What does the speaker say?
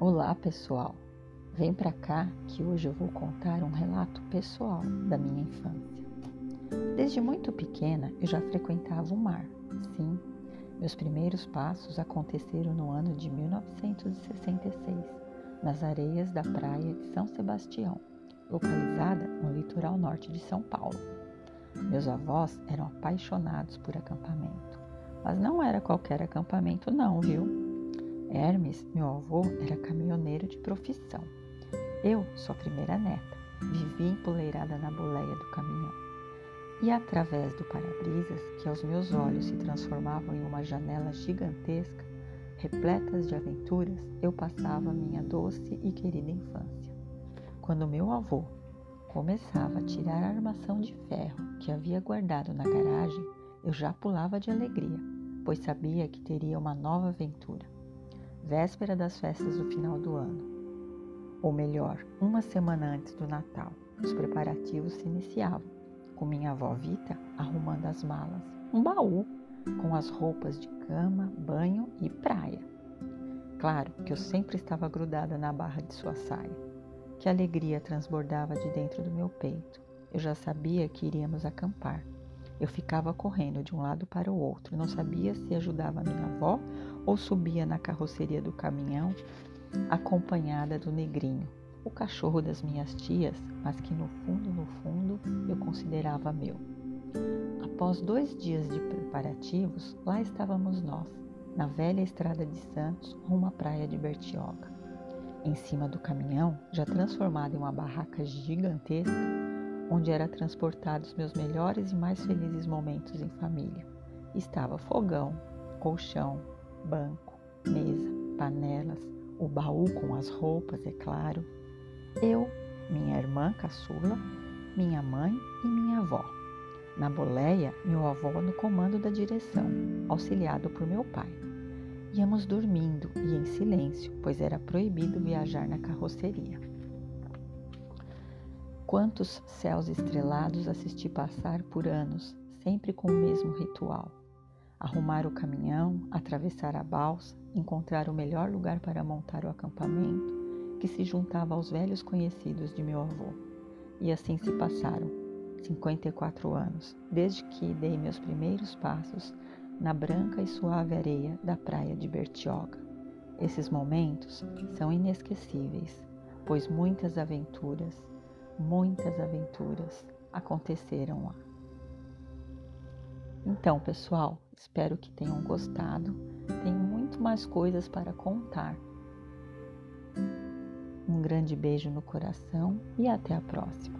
Olá, pessoal. Vem para cá que hoje eu vou contar um relato pessoal da minha infância. Desde muito pequena eu já frequentava o mar. Sim, meus primeiros passos aconteceram no ano de 1966, nas areias da praia de São Sebastião, localizada no litoral norte de São Paulo. Meus avós eram apaixonados por acampamento, mas não era qualquer acampamento, não, viu? Hermes, meu avô, era caminhoneiro de profissão. Eu, sua primeira neta, vivi empoleirada na boleia do caminhão. E através do para-brisas, que aos meus olhos se transformavam em uma janela gigantesca, repletas de aventuras, eu passava minha doce e querida infância. Quando meu avô começava a tirar a armação de ferro que havia guardado na garagem, eu já pulava de alegria, pois sabia que teria uma nova aventura véspera das festas do final do ano. Ou melhor, uma semana antes do Natal, os preparativos se iniciavam, com minha avó Vita arrumando as malas, um baú com as roupas de cama, banho e praia. Claro que eu sempre estava grudada na barra de sua saia. Que alegria transbordava de dentro do meu peito. Eu já sabia que iríamos acampar eu ficava correndo de um lado para o outro, não sabia se ajudava minha avó ou subia na carroceria do caminhão acompanhada do negrinho, o cachorro das minhas tias, mas que no fundo, no fundo, eu considerava meu. Após dois dias de preparativos, lá estávamos nós, na velha estrada de Santos, rumo à praia de Bertioga. Em cima do caminhão, já transformado em uma barraca gigantesca, onde era transportados meus melhores e mais felizes momentos em família. Estava fogão, colchão, banco, mesa, panelas, o baú com as roupas, é claro. Eu, minha irmã caçula, minha mãe e minha avó. Na boleia, meu avô no comando da direção, auxiliado por meu pai. Íamos dormindo e em silêncio, pois era proibido viajar na carroceria. Quantos céus estrelados assisti passar por anos, sempre com o mesmo ritual. Arrumar o caminhão, atravessar a balsa, encontrar o melhor lugar para montar o acampamento, que se juntava aos velhos conhecidos de meu avô. E assim se passaram 54 anos, desde que dei meus primeiros passos na branca e suave areia da praia de Bertioga. Esses momentos são inesquecíveis, pois muitas aventuras, muitas aventuras aconteceram lá. Então, pessoal, espero que tenham gostado. Tem muito mais coisas para contar. Um grande beijo no coração e até a próxima.